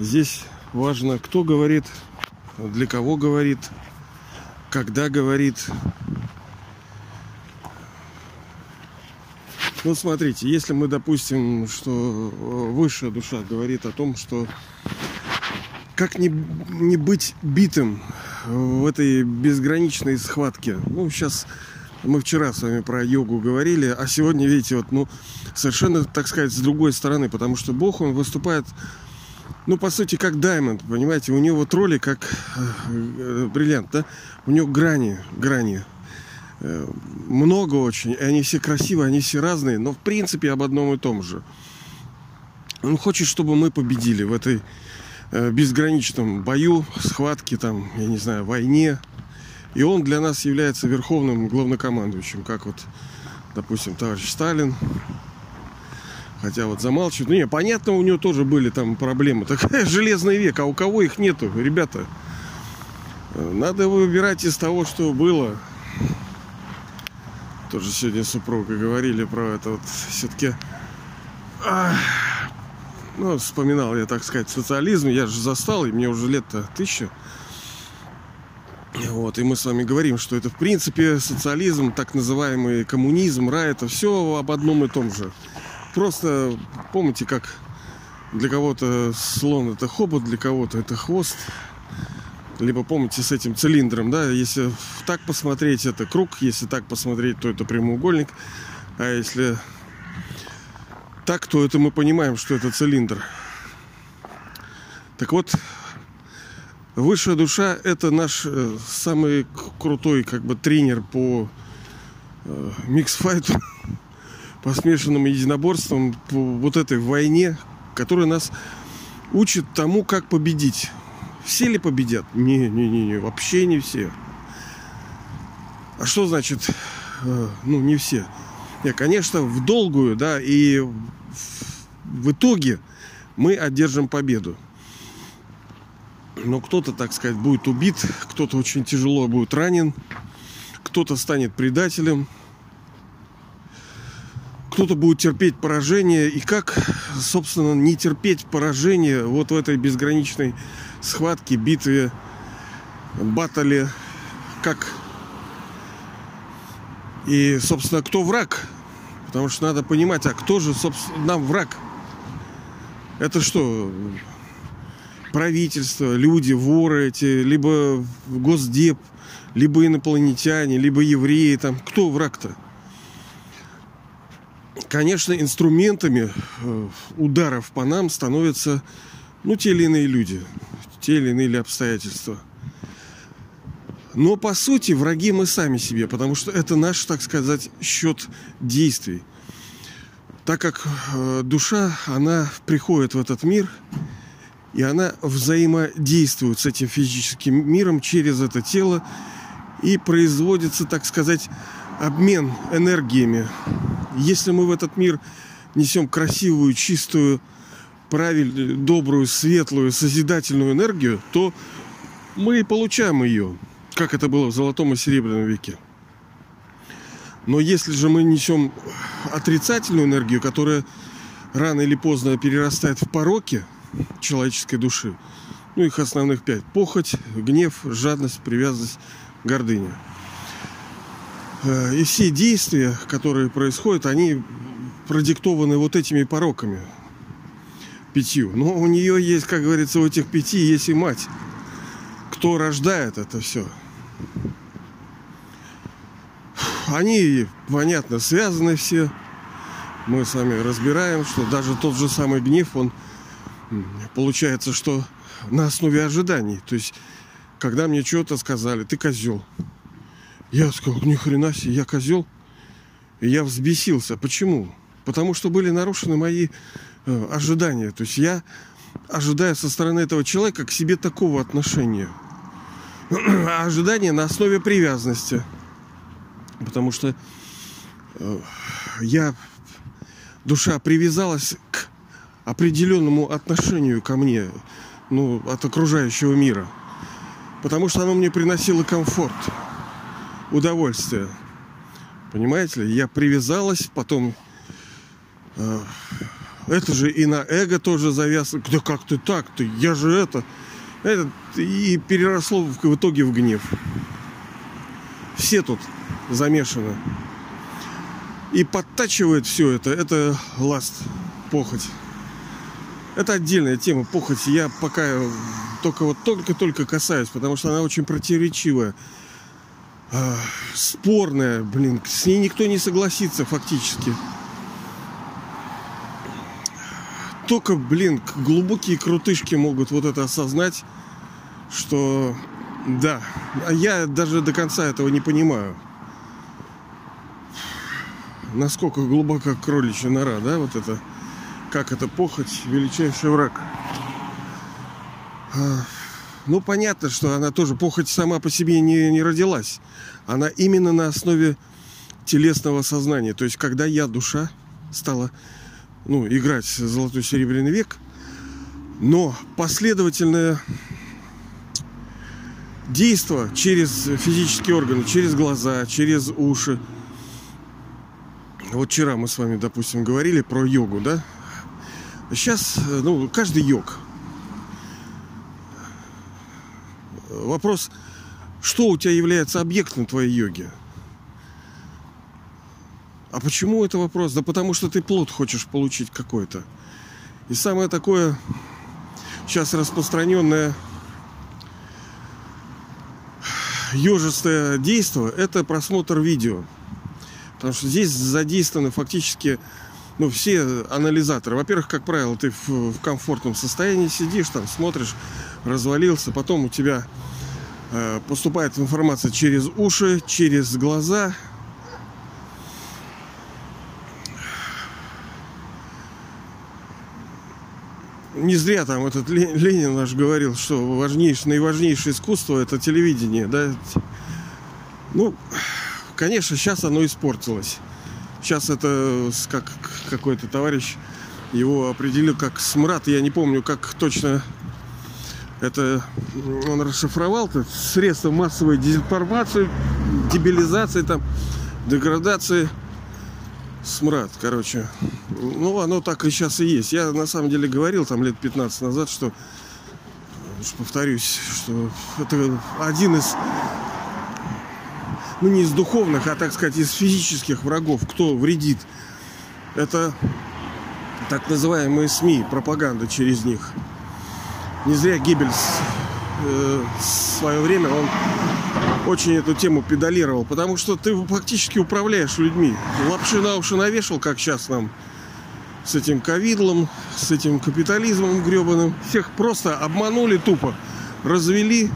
Здесь важно, кто говорит, для кого говорит, когда говорит. Ну, смотрите, если мы допустим, что высшая душа говорит о том, что как не, не быть битым в этой безграничной схватке. Ну, сейчас мы вчера с вами про йогу говорили, а сегодня, видите, вот, ну, совершенно, так сказать, с другой стороны, потому что Бог, он выступает, ну, по сути, как даймонд, понимаете, у него вот роли как э, бриллиант, да, у него грани, грани, э, много очень, и они все красивые, они все разные, но в принципе об одном и том же. Он хочет, чтобы мы победили в этой э, безграничном бою, схватке, там, я не знаю, войне, и он для нас является верховным главнокомандующим, как вот, допустим, товарищ Сталин. Хотя вот замалчивают. Ну, не, понятно, у него тоже были там проблемы. Такая железный век, а у кого их нету, ребята? Надо выбирать из того, что было. Тоже сегодня супруга говорили про это вот все-таки... Ну, вспоминал я, так сказать, социализм. Я же застал, и мне уже лет-то тысяча. Вот, и мы с вами говорим, что это в принципе социализм, так называемый коммунизм, рай, это все об одном и том же. Просто помните, как для кого-то слон это хобот, для кого-то это хвост. Либо помните с этим цилиндром, да, если так посмотреть, это круг, если так посмотреть, то это прямоугольник, а если так, то это мы понимаем, что это цилиндр. Так вот, Высшая душа – это наш э, самый крутой как бы тренер по э, миксфайту, по смешанным единоборствам, по вот этой войне, которая нас учит тому, как победить. Все ли победят? Не, не, не, не, вообще не все. А что значит, э, ну, не все? Не, конечно, в долгую, да, и в итоге мы одержим победу. Но кто-то, так сказать, будет убит, кто-то очень тяжело будет ранен, кто-то станет предателем, кто-то будет терпеть поражение. И как, собственно, не терпеть поражение вот в этой безграничной схватке, битве, батале, как и, собственно, кто враг? Потому что надо понимать, а кто же, собственно, нам враг? Это что, правительство, люди, воры эти, либо госдеп, либо инопланетяне, либо евреи, там, кто враг-то? Конечно, инструментами э, ударов по нам становятся, ну, те или иные люди, те или иные обстоятельства. Но, по сути, враги мы сами себе, потому что это наш, так сказать, счет действий. Так как э, душа, она приходит в этот мир – и она взаимодействует с этим физическим миром через это тело. И производится, так сказать, обмен энергиями. Если мы в этот мир несем красивую, чистую, правильную, добрую, светлую, созидательную энергию, то мы и получаем ее, как это было в золотом и серебряном веке. Но если же мы несем отрицательную энергию, которая рано или поздно перерастает в пороки – человеческой души. Ну, их основных пять. Похоть, гнев, жадность, привязанность, гордыня. Э, и все действия, которые происходят, они продиктованы вот этими пороками пятью. Но у нее есть, как говорится, у этих пяти есть и мать. Кто рождает это все? Они, понятно, связаны все. Мы с вами разбираем, что даже тот же самый гнев, он получается, что на основе ожиданий. То есть, когда мне что-то сказали, ты козел. Я сказал, ни хрена себе, я козел. И я взбесился. Почему? Потому что были нарушены мои э, ожидания. То есть я ожидаю со стороны этого человека к себе такого отношения. А ожидание на основе привязанности. Потому что э, я, душа привязалась к определенному отношению ко мне, ну, от окружающего мира. Потому что оно мне приносило комфорт, удовольствие. Понимаете ли, я привязалась, потом э, Это же и на эго тоже завязано. Да как ты так? Ты, я же это. это и переросло в, в итоге в гнев. Все тут замешаны. И подтачивает все это. Это ласт, похоть. Это отдельная тема похоти. Я пока только вот только-только касаюсь, потому что она очень противоречивая. А, спорная, блин. С ней никто не согласится фактически. Только, блин, глубокие крутышки могут вот это осознать, что да, а я даже до конца этого не понимаю. Насколько глубоко кроличья нора, да, вот это как это похоть, величайший враг. А, ну, понятно, что она тоже, похоть сама по себе не, не родилась. Она именно на основе телесного сознания. То есть, когда я, душа, стала ну, играть золотой серебряный век, но последовательное действо через физические органы, через глаза, через уши. Вот вчера мы с вами, допустим, говорили про йогу, да? Сейчас, э, ну, каждый йог. Вопрос, что у тебя является объектом твоей йоги? А почему это вопрос? Да потому что ты плод хочешь получить какой-то. И самое такое сейчас распространенное ежистое действие – это просмотр видео. Потому что здесь задействованы фактически ну, все анализаторы. Во-первых, как правило, ты в, в комфортном состоянии сидишь, там смотришь, развалился, потом у тебя поступает информация через уши, через глаза. Не зря там этот Ленин наш говорил, что важнейшее, наиважнейшее искусство это телевидение, да. Ну, конечно, сейчас оно испортилось. Сейчас это как какой-то товарищ его определил как смрад. Я не помню, как точно это он расшифровал. -то. Средства массовой дезинформации, дебилизации, там, деградации. Смрад, короче. Ну, оно так и сейчас и есть. Я на самом деле говорил там лет 15 назад, что повторюсь, что это один из ну не из духовных, а так сказать из физических врагов, кто вредит. Это так называемые СМИ, пропаганда через них. Не зря Гиббельс э, в свое время он очень эту тему педалировал, потому что ты фактически управляешь людьми. Лапши на уши навешал, как сейчас нам с этим ковидлом, с этим капитализмом гребаным. Всех просто обманули тупо, развели,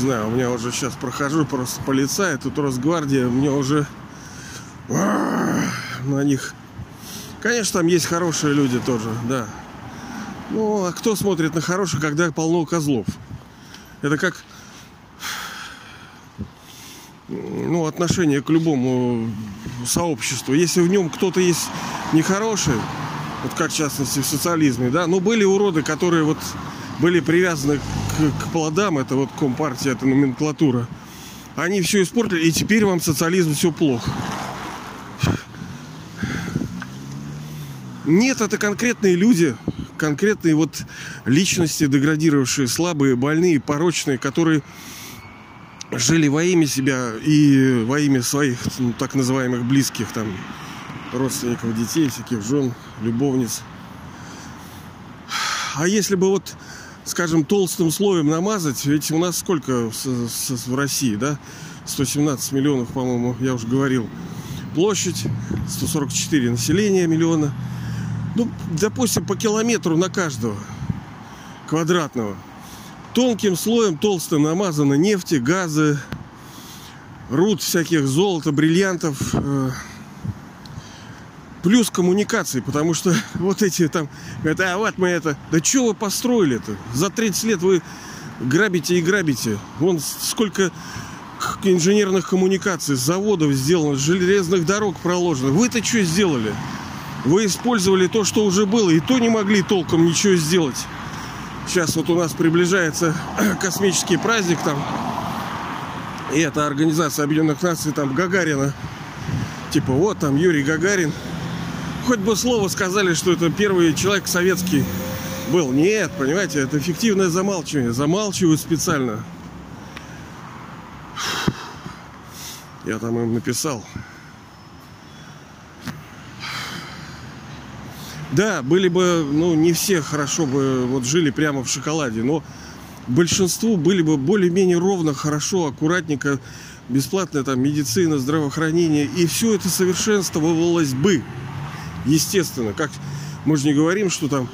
знаю, у меня уже сейчас прохожу просто полицай, тут Росгвардия, мне уже на них... Конечно, там есть хорошие люди тоже, да. Ну, а кто смотрит на хороших, когда полно козлов? Это как ну, отношение к любому сообществу. Если в нем кто-то есть нехороший, вот как в частности в социализме, да, ну были уроды, которые вот были привязаны к, к плодам, это вот компартия, это номенклатура, они все испортили, и теперь вам социализм все плохо. Нет, это конкретные люди, конкретные вот личности, деградировавшие, слабые, больные, порочные, которые жили во имя себя и во имя своих ну, так называемых близких, там, родственников, детей, всяких жен, любовниц. А если бы вот скажем, толстым слоем намазать, ведь у нас сколько в России, да? 117 миллионов, по-моему, я уже говорил. Площадь, 144 населения миллиона. Ну, допустим, по километру на каждого квадратного. Тонким слоем толстым намазано нефти, газы, руд всяких золота, бриллиантов, э, плюс коммуникации, потому что вот эти там, говорят, а вот мы это, да что вы построили это? За 30 лет вы грабите и грабите. Вон сколько инженерных коммуникаций, заводов сделано, железных дорог проложено. Вы-то что сделали? Вы использовали то, что уже было, и то не могли толком ничего сделать. Сейчас вот у нас приближается космический праздник там. И это Организация Объединенных Наций, там Гагарина. Типа, вот там Юрий Гагарин. Хоть бы слово сказали, что это первый человек советский был. Нет, понимаете, это фиктивное замалчивание. Замалчивают специально. Я там им написал. Да, были бы, ну, не все хорошо бы вот жили прямо в шоколаде, но большинству были бы более-менее ровно, хорошо, аккуратненько, бесплатная там медицина, здравоохранение, и все это совершенствовалось бы, естественно. Как мы же не говорим, что там,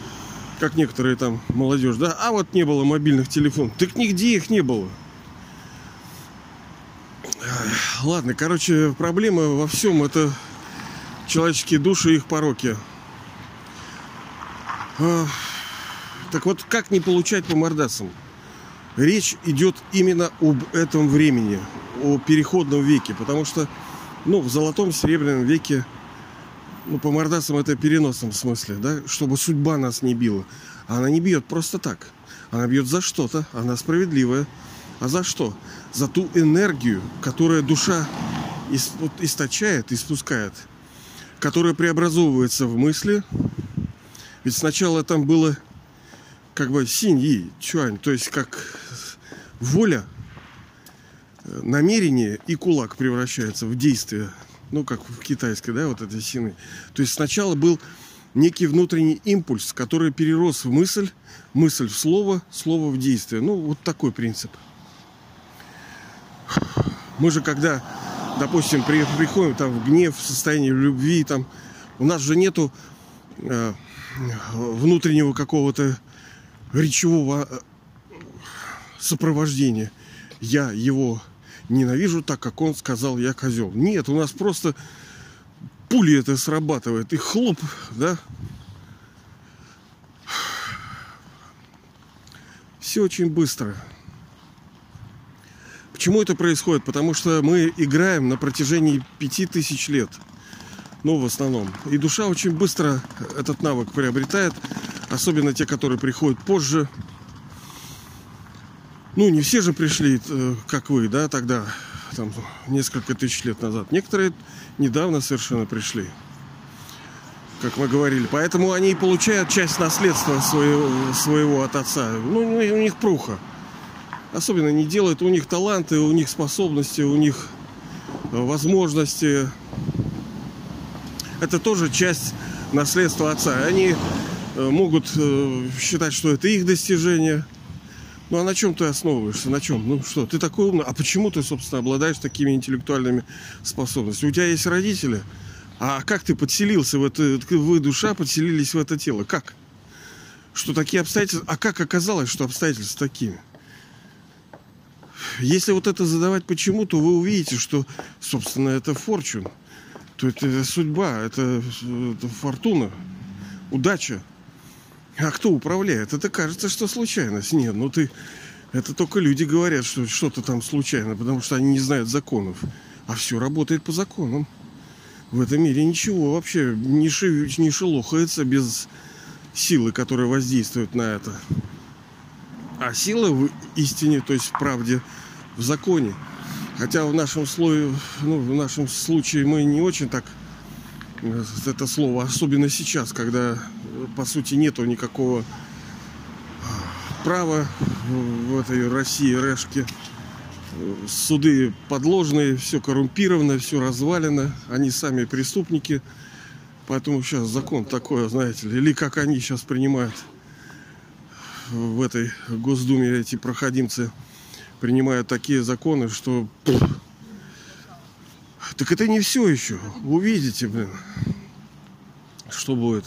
как некоторые там молодежь, да, а вот не было мобильных телефонов. Так нигде их не было. Ладно, короче, проблема во всем это человеческие души и их пороки. Так вот, как не получать по мордасам? Речь идет именно об этом времени, о переходном веке, потому что, ну, в золотом, серебряном веке, ну, по мордасам это переносном смысле, да, чтобы судьба нас не била. А она не бьет просто так. Она бьет за что-то, она справедливая. А за что? За ту энергию, которая душа источает, испускает, которая преобразовывается в мысли, ведь сначала там было как бы синьи, чуань, то есть как воля, э, намерение и кулак превращается в действие. Ну, как в китайской, да, вот этой сины. То есть сначала был некий внутренний импульс, который перерос в мысль, мысль в слово, слово в действие. Ну, вот такой принцип. Мы же когда, допустим, приходим там в гнев, в состояние любви, там, у нас же нету внутреннего какого-то речевого э, сопровождения. Я его ненавижу так, как он сказал, я козел. Нет, у нас просто пули это срабатывает. И хлоп, да? Все очень быстро. Почему это происходит? Потому что мы играем на протяжении пяти тысяч лет – ну, в основном. И душа очень быстро этот навык приобретает, особенно те, которые приходят позже. Ну, не все же пришли, э, как вы, да, тогда, там, несколько тысяч лет назад. Некоторые недавно совершенно пришли, как мы говорили. Поэтому они и получают часть наследства своего, своего от отца. Ну, у них пруха. Особенно не делают, у них таланты, у них способности, у них возможности это тоже часть наследства отца. Они э, могут э, считать, что это их достижение. Ну а на чем ты основываешься? На чем? Ну что, ты такой умный. А почему ты, собственно, обладаешь такими интеллектуальными способностями? У тебя есть родители. А как ты подселился в это, вы душа подселились в это тело? Как? Что такие обстоятельства? А как оказалось, что обстоятельства такими? Если вот это задавать почему, то вы увидите, что, собственно, это форчун то это судьба, это, это фортуна, удача. А кто управляет? Это кажется, что случайность. Нет, ну ты... Это только люди говорят, что что-то там случайно, потому что они не знают законов. А все работает по законам. В этом мире ничего вообще не, ши, не шелохается без силы, которая воздействует на это. А сила в истине, то есть в правде, в законе. Хотя в нашем слое, ну, в нашем случае мы не очень так э, это слово, особенно сейчас, когда по сути нету никакого права в этой России, Решке. Суды подложные, все коррумпировано, все развалено, они сами преступники. Поэтому сейчас закон такой, знаете ли, или как они сейчас принимают в этой Госдуме эти проходимцы – принимают такие законы, что... Так это не все еще. Увидите, блин, что будет.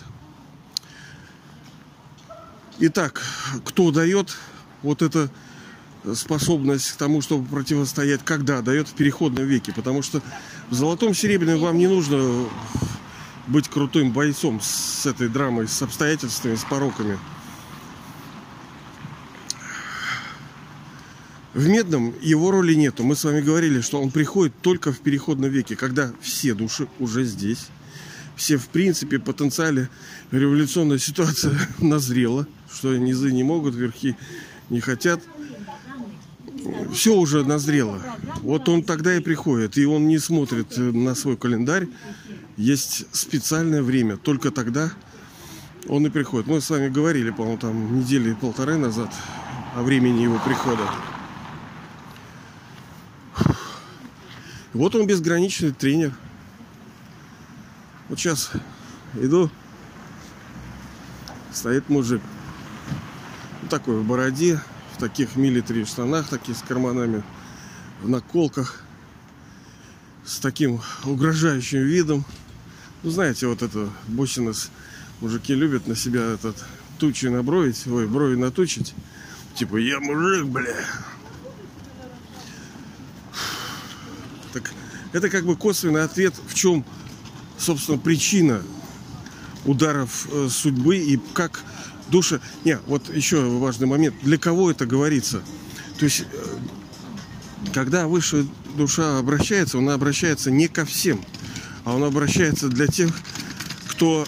Итак, кто дает вот это способность к тому, чтобы противостоять, когда дает в переходном веке. Потому что в золотом серебряном вам не нужно быть крутым бойцом с этой драмой, с обстоятельствами, с пороками. В медном его роли нету. Мы с вами говорили, что он приходит только в переходном веке, когда все души уже здесь. Все, в принципе, потенциале революционная ситуация назрела, что низы не могут, верхи не хотят. все уже назрело. Вот он тогда и приходит, и он не смотрит на свой календарь. Есть специальное время, только тогда он и приходит. Мы с вами говорили, по-моему, там недели полторы назад о времени его прихода. Вот он безграничный тренер. Вот сейчас иду, стоит мужик. Вот такой в бороде, в таких милитари штанах, таких с карманами, в наколках, с таким угрожающим видом. Ну, знаете, вот это бочина мужики любят на себя этот тучи набровить, ой, брови натучить. Типа, я мужик, бля. Это как бы косвенный ответ, в чем, собственно, причина ударов э, судьбы и как душа... Не, вот еще важный момент. Для кого это говорится? То есть, э, когда высшая душа обращается, она обращается не ко всем, а он обращается для тех, кто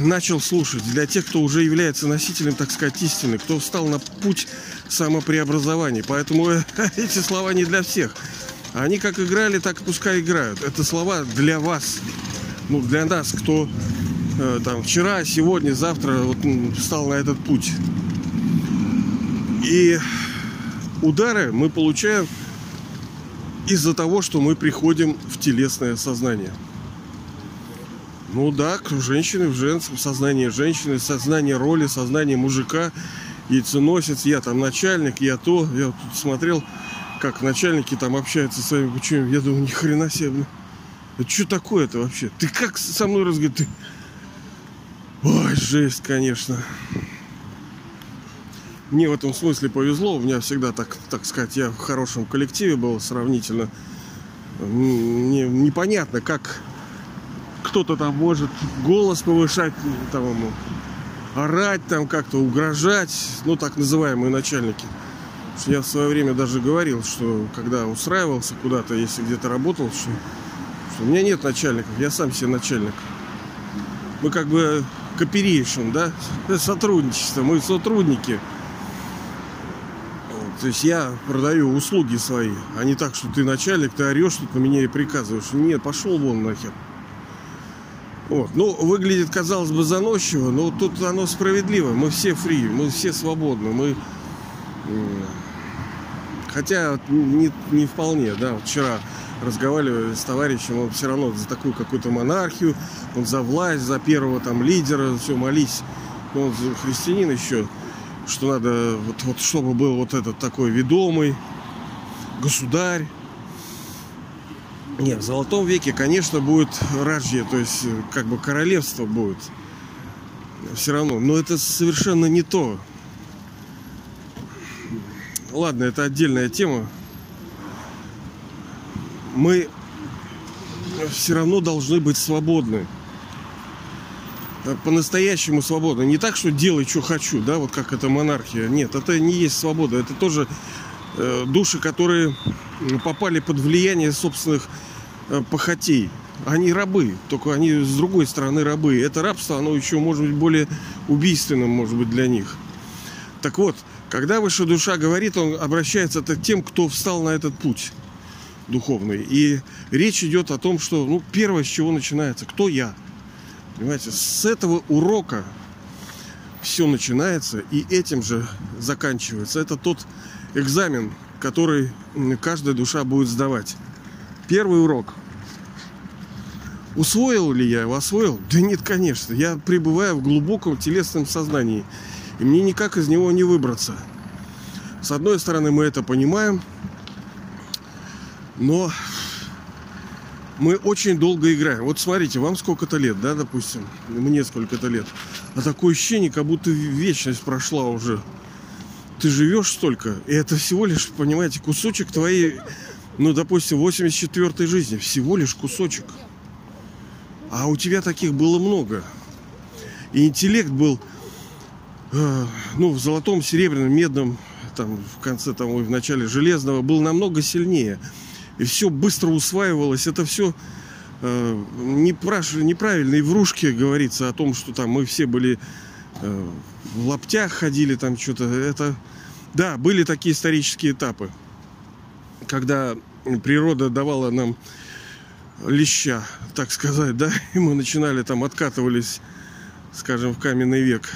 начал слушать, для тех, кто уже является носителем, так сказать, истины, кто встал на путь самопреобразования. Поэтому эти слова не для всех. Они как играли, так и пускай играют. Это слова для вас, ну, для нас, кто э, там вчера, сегодня, завтра вот, встал на этот путь. И удары мы получаем из-за того, что мы приходим в телесное сознание. Ну да, к женщины в женском сознании женщины, сознание роли, сознание мужика, яйценосец, я там начальник, я то. Я тут смотрел, как начальники там общаются с своими почему Я думаю, ни хрена себе, блин. Это что такое-то вообще? Ты как со мной разговариваешь? Ты... Ой, жесть, конечно. Мне в этом смысле повезло. У меня всегда, так, так сказать, я в хорошем коллективе был сравнительно. Мне непонятно, как кто-то там может голос повышать, там ему орать, там как-то угрожать, ну так называемые начальники. Я в свое время даже говорил, что когда устраивался куда-то, если где-то работал, что, что у меня нет начальников, я сам себе начальник. Мы как бы cooperation, да, сотрудничество, мы сотрудники. То есть я продаю услуги свои, а не так, что ты начальник, ты орешь тут на меня и приказываешь. Нет, пошел вон нахер. Вот. Ну, выглядит, казалось бы, заносчиво, но тут оно справедливо. Мы все фри, мы все свободны. Мы... Хотя не, не вполне, да. Вчера разговаривали с товарищем, он все равно за такую какую-то монархию, он за власть, за первого там лидера, все, молись. Он христианин еще, что надо, вот, вот чтобы был вот этот такой ведомый государь, нет, в золотом веке, конечно, будет раджье, то есть э, как бы королевство будет. Все равно. Но это совершенно не то. Ладно, это отдельная тема. Мы все равно должны быть свободны. По-настоящему свободны. Не так, что делай, что хочу, да, вот как это монархия. Нет, это не есть свобода. Это тоже э, души, которые попали под влияние собственных э, похотей. Они рабы, только они с другой стороны рабы. Это рабство, оно еще может быть более убийственным, может быть, для них. Так вот, когда высшая душа говорит, он обращается к тем, кто встал на этот путь духовный. И речь идет о том, что, ну, первое, с чего начинается, кто я. Понимаете, с этого урока все начинается и этим же заканчивается. Это тот экзамен, который каждая душа будет сдавать. Первый урок. Усвоил ли я его? Освоил? Да нет, конечно. Я пребываю в глубоком телесном сознании. И мне никак из него не выбраться. С одной стороны, мы это понимаем, но мы очень долго играем. Вот смотрите, вам сколько-то лет, да, допустим, мне сколько-то лет. А такое ощущение, как будто вечность прошла уже ты живешь столько, и это всего лишь, понимаете, кусочек твоей, ну, допустим, 84-й жизни. Всего лишь кусочек. А у тебя таких было много. И интеллект был, ну, в золотом, серебряном, медном, там, в конце, там, в начале железного, был намного сильнее. И все быстро усваивалось. Это все э, неправильно. И в Рушке говорится о том, что там мы все были Э, в лаптях ходили там что-то. Это, да, были такие исторические этапы. когда природа давала нам леща, так сказать, да, и мы начинали там, откатывались, скажем, в каменный век.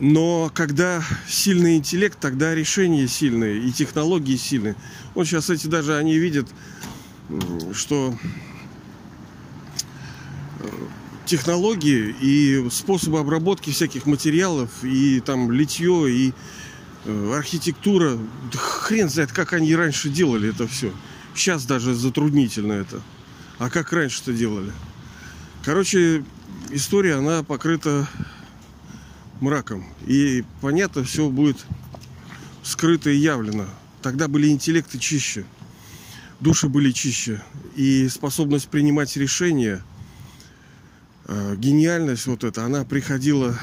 Но когда сильный интеллект, тогда решения сильные и технологии сильные. Вот сейчас эти даже они видят, что э, технологии и способы обработки всяких материалов, и там литье, и э, архитектура, да хрен знает, как они раньше делали это все. Сейчас даже затруднительно это. А как раньше-то делали? Короче, история, она покрыта мраком. И понятно, все будет скрыто и явлено. Тогда были интеллекты чище, души были чище. И способность принимать решения, э, гениальность вот эта, она приходила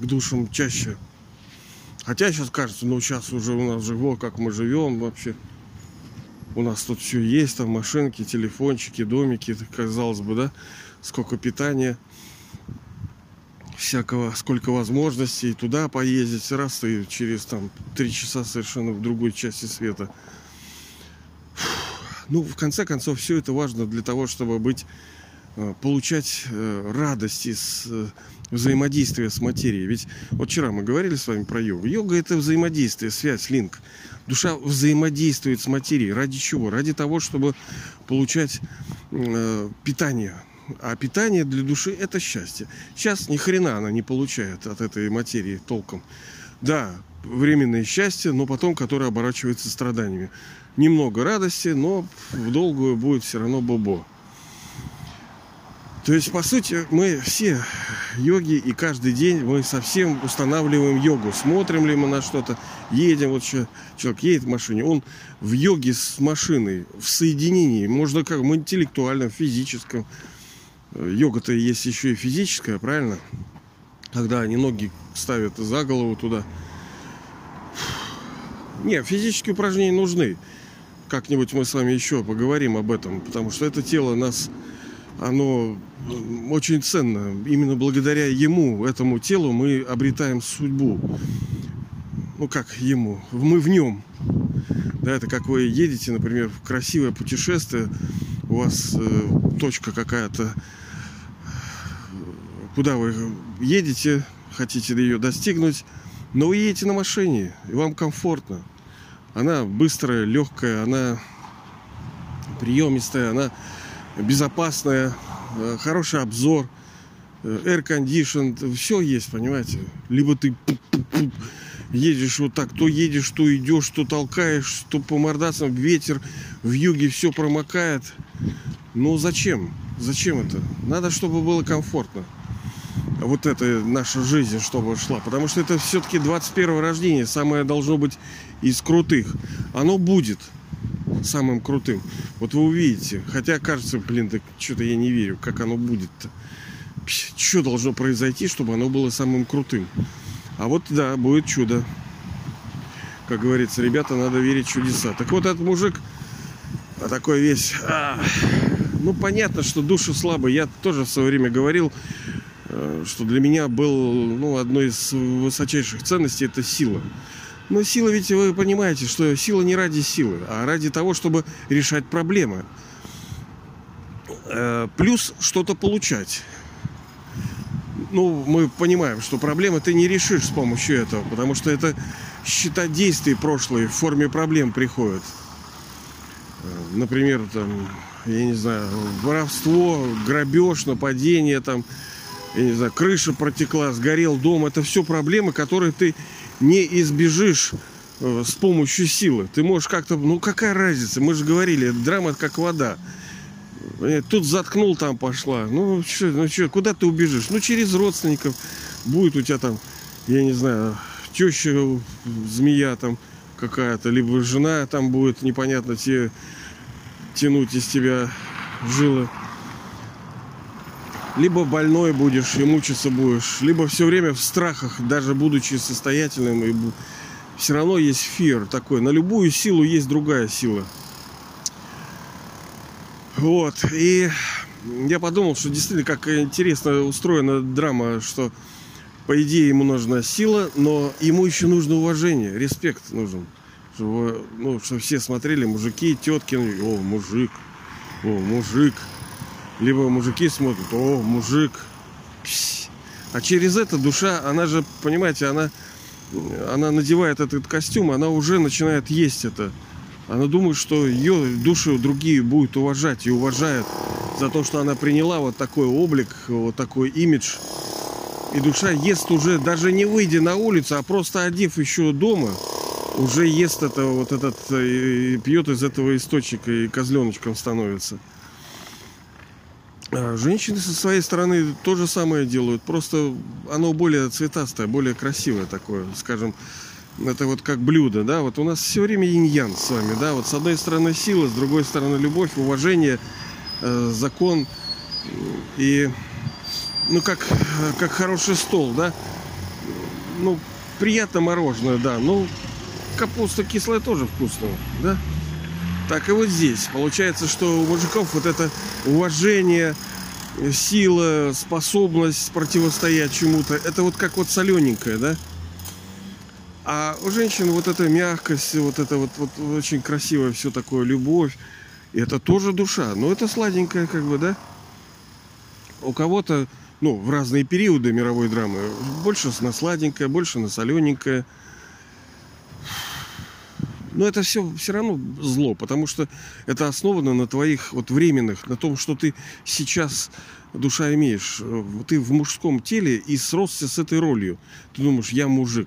к душам чаще. Хотя сейчас кажется, ну сейчас уже у нас же, вот как мы живем вообще. У нас тут все есть, там машинки, телефончики, домики, казалось бы, да, сколько питания – всякого, сколько возможностей туда поездить, раз и через там три часа совершенно в другой части света. Ну, в конце концов, все это важно для того, чтобы быть, э, получать э, радость из э, взаимодействия с материей. Ведь вот вчера мы говорили с вами про йогу. Йога это взаимодействие, связь, линк. Душа взаимодействует с материей. Ради чего? Ради того, чтобы получать питание, а питание для души это счастье. Сейчас ни хрена она не получает от этой материи толком. Да, временное счастье, но потом которое оборачивается страданиями. Немного радости, но в долгую будет все равно бобо. То есть, по сути, мы все йоги, и каждый день мы совсем устанавливаем йогу. Смотрим ли мы на что-то, едем, вот человек едет в машине, он в йоге с машиной, в соединении, можно как в интеллектуальном, физическом, Йога-то есть еще и физическая, правильно? Когда они ноги ставят за голову туда. Не, физические упражнения нужны. Как-нибудь мы с вами еще поговорим об этом, потому что это тело нас, оно очень ценно. Именно благодаря ему, этому телу, мы обретаем судьбу. Ну как ему? Мы в нем. Да, это как вы едете, например, в красивое путешествие, у вас э, точка какая-то куда вы едете, хотите ее достигнуть, но вы едете на машине, и вам комфортно. Она быстрая, легкая, она приемистая, она безопасная, э, хороший обзор, э, air condition, все есть, понимаете. Либо ты едешь вот так, то едешь, то идешь, то толкаешь, то по мордасам ветер, в юге все промокает. Ну зачем? Зачем это? Надо, чтобы было комфортно вот эта наша жизнь, чтобы шла. Потому что это все-таки 21 рождение, самое должно быть из крутых. Оно будет самым крутым. Вот вы увидите. Хотя кажется, блин, так что-то я не верю, как оно будет-то. Что должно произойти, чтобы оно было самым крутым? А вот да, будет чудо. Как говорится, ребята, надо верить в чудеса. Так вот этот мужик а такой весь... А, ну, понятно, что душа слабая. Я тоже в свое время говорил, Э, что для меня был ну, одной из высочайших ценностей это сила. Но сила, ведь вы понимаете, что сила не ради силы, а ради того, чтобы решать проблемы. Э, плюс что-то получать. Ну, мы понимаем, что проблемы ты не решишь с помощью этого, потому что это счета действий прошлые в форме проблем приходят. Э, например, там, я не знаю, воровство, грабеж, нападение, там, я не знаю, крыша протекла, сгорел дом. Это все проблемы, которые ты не избежишь э, с помощью силы. Ты можешь как-то, ну какая разница, мы же говорили, драма как вода. Тут заткнул, там пошла. Ну что, ну что, куда ты убежишь? Ну через родственников будет у тебя там, я не знаю, теща, змея там какая-то, либо жена там будет непонятно те, тянуть из тебя жилы либо больной будешь и мучиться будешь, либо все время в страхах, даже будучи состоятельным, и все равно есть фир такой. На любую силу есть другая сила. Вот. И я подумал, что действительно, как интересно устроена драма, что по идее ему нужна сила, но ему еще нужно уважение, респект нужен. Чтобы, ну, чтобы все смотрели, мужики, тетки, о, мужик, о, мужик. Либо мужики смотрят, о, мужик. А через это душа, она же, понимаете, она, она надевает этот костюм, она уже начинает есть это. Она думает, что ее души другие будут уважать и уважают за то, что она приняла вот такой облик, вот такой имидж. И душа ест уже, даже не выйдя на улицу, а просто одев еще дома, уже ест это, вот этот, и пьет из этого источника, и козленочком становится. А женщины со своей стороны то же самое делают, просто оно более цветастое, более красивое такое, скажем, это вот как блюдо, да, вот у нас все время иньян с вами, да, вот с одной стороны сила, с другой стороны любовь, уважение, э, закон. И, ну, как, как хороший стол, да, ну, приятно мороженое, да, ну, капуста кислая тоже вкусная, да, так и вот здесь. Получается, что у мужиков вот это уважение, сила, способность противостоять чему-то, это вот как вот солененькое, да? А у женщин вот эта мягкость, вот это вот, вот очень красивое все такое, любовь, это тоже душа. Но это сладенькое, как бы, да? У кого-то, ну, в разные периоды мировой драмы, больше на сладенькое, больше на солененькое – но это все все равно зло, потому что это основано на твоих вот временных, на том, что ты сейчас душа имеешь. Ты в мужском теле и сросся с этой ролью. Ты думаешь, я мужик.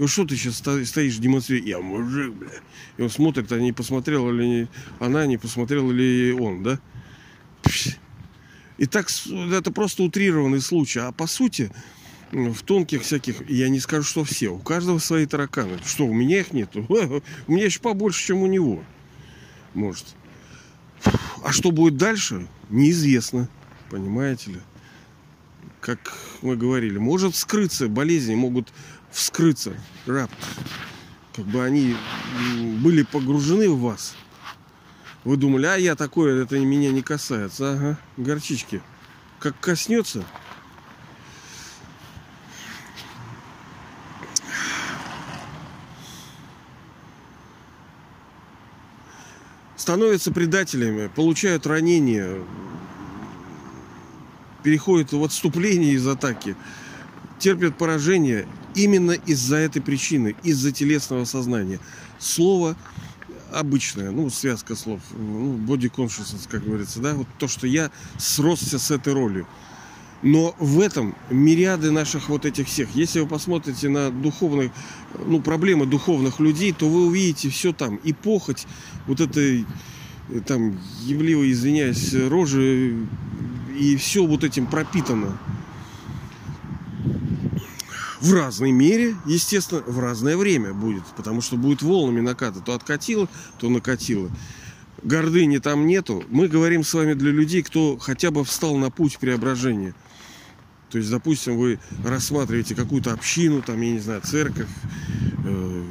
Вот что ты сейчас стоишь демонстрируешь? Я мужик, бля. И он смотрит, а не посмотрела ли не, она, не посмотрела ли он, да? И так это просто утрированный случай. А по сути, в тонких всяких, я не скажу, что все, у каждого свои тараканы. Что, у меня их нету? У меня еще побольше, чем у него. Может. А что будет дальше, неизвестно. Понимаете ли? Как мы говорили, может вскрыться, болезни могут вскрыться. Рап. Как бы они были погружены в вас. Вы думали, а я такое, это меня не касается. Ага, горчички. Как коснется, становятся предателями, получают ранения, переходят в отступление из атаки, терпят поражение именно из-за этой причины, из-за телесного сознания. Слово обычное, ну, связка слов, ну, body consciousness, как говорится, да, вот то, что я сросся с этой ролью. Но в этом мириады наших вот этих всех. Если вы посмотрите на духовных, ну, проблемы духовных людей, то вы увидите все там. И похоть вот этой, там, явливо, извиняюсь, рожи, и все вот этим пропитано. В разной мере, естественно, в разное время будет. Потому что будет волнами наката. То откатило, то накатило гордыни там нету. Мы говорим с вами для людей, кто хотя бы встал на путь преображения. То есть, допустим, вы рассматриваете какую-то общину, там, я не знаю, церковь, э,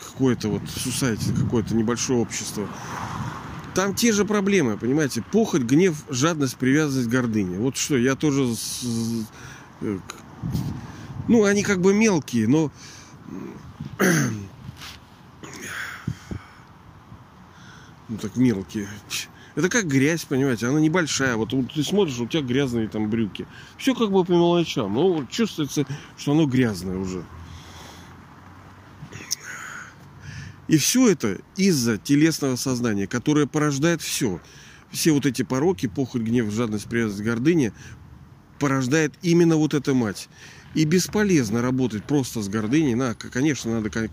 какое-то вот сусайте, какое-то небольшое общество. Там те же проблемы, понимаете? Похоть, гнев, жадность, привязанность, гордыня. Вот что, я тоже... С, э, ну, они как бы мелкие, но... Ну, так мелкие. Это как грязь, понимаете, она небольшая. Вот, вот ты смотришь, у тебя грязные там брюки. Все как бы по мелочам. Но вот чувствуется, что оно грязное уже. И все это из-за телесного сознания, которое порождает все. Все вот эти пороки, похоть, гнев, жадность, привязанность, гордыня, порождает именно вот эта мать. И бесполезно работать просто с гордыней. На, конечно, надо как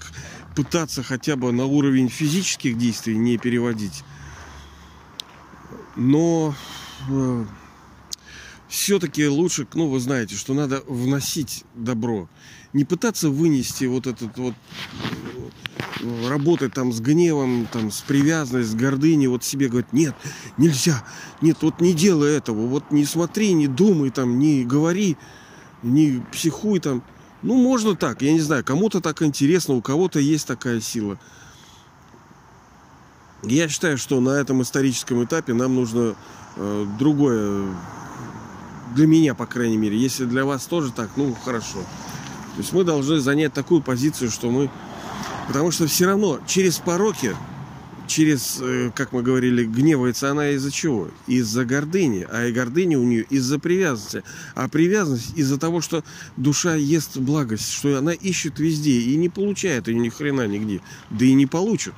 пытаться хотя бы на уровень физических действий не переводить но э, все-таки лучше, ну, вы знаете, что надо вносить добро. Не пытаться вынести вот этот вот э, работать там с гневом, там, с привязанностью, с гордыней, вот себе говорить, нет, нельзя, нет, вот не делай этого, вот не смотри, не думай там, не говори, не психуй там. Ну, можно так, я не знаю, кому-то так интересно, у кого-то есть такая сила. Я считаю, что на этом историческом этапе нам нужно э, другое, для меня, по крайней мере. Если для вас тоже так, ну хорошо. То есть мы должны занять такую позицию, что мы Потому что все равно через пороки через, э, как мы говорили, гневается она из-за чего? Из-за гордыни. А и гордыня у нее из-за привязанности. А привязанность из-за того, что душа ест благость, что она ищет везде и не получает ее ни хрена нигде. Да и не получит.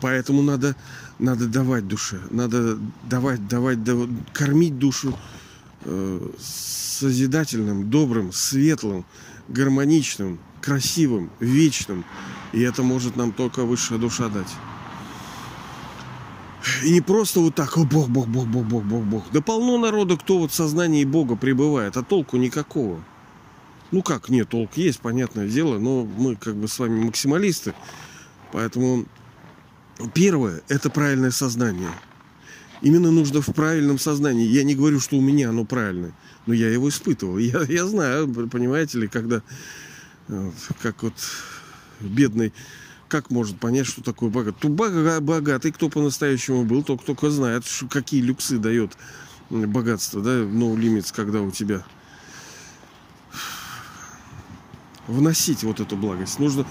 Поэтому надо, надо давать душе. Надо давать, давать, давать кормить душу э, созидательным, добрым, светлым, гармоничным, красивым, вечным. И это может нам только высшая душа дать. И не просто вот так, о, Бог, Бог, Бог, Бог, Бог, Бог, Бог. Да полно народа, кто вот в сознании Бога пребывает, а толку никакого. Ну как, нет, толк есть, понятное дело, но мы как бы с вами максималисты. Поэтому первое – это правильное сознание. Именно нужно в правильном сознании. Я не говорю, что у меня оно правильное, но я его испытывал. Я, я знаю, понимаете ли, когда вот, как вот бедный как может понять, что такое богат? Тут богатый, кто по-настоящему был, только только знает, какие люксы дает богатство, да, no limits, когда у тебя вносить вот эту благость. Нужно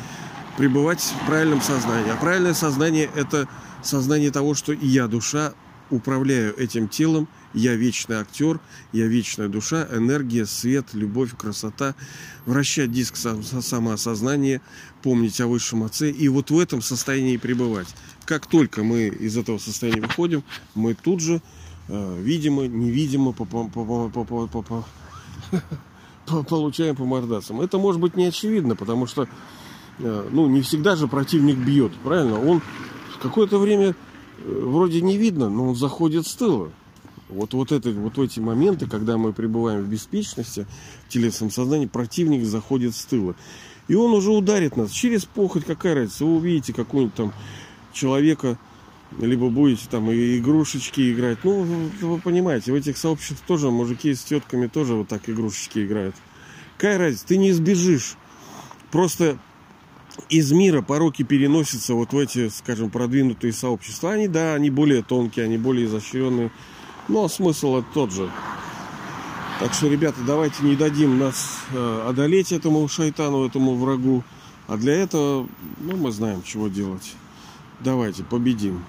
пребывать в правильном сознании. А правильное сознание – это сознание того, что я душа, управляю этим телом, я вечный актер, я вечная душа, энергия, свет, любовь, красота. Вращать диск самоосознания, помнить о высшем отце и вот в этом состоянии пребывать. Как только мы из этого состояния выходим, мы тут же э, видимо, невидимо по, по, по, по, по, по, по, получаем по мордасам. Это может быть не очевидно, потому что э, ну, не всегда же противник бьет, правильно? Он какое-то время э, вроде не видно, но он заходит с тыла. Вот, вот, это, вот эти моменты, когда мы пребываем в беспечности, в телесном сознании, противник заходит с тыла. И он уже ударит нас через похоть, какая разница. Вы увидите какого-нибудь там человека, либо будете там и игрушечки играть. Ну, вы понимаете, в этих сообществах тоже мужики с тетками тоже вот так игрушечки играют. Какая разница? Ты не избежишь. Просто из мира пороки переносятся вот в эти, скажем, продвинутые сообщества. Они, да, они более тонкие, они более изощренные. Но смысл это тот же. Так что, ребята, давайте не дадим нас э, одолеть этому шайтану, этому врагу. А для этого, ну, мы знаем, чего делать. Давайте, победим.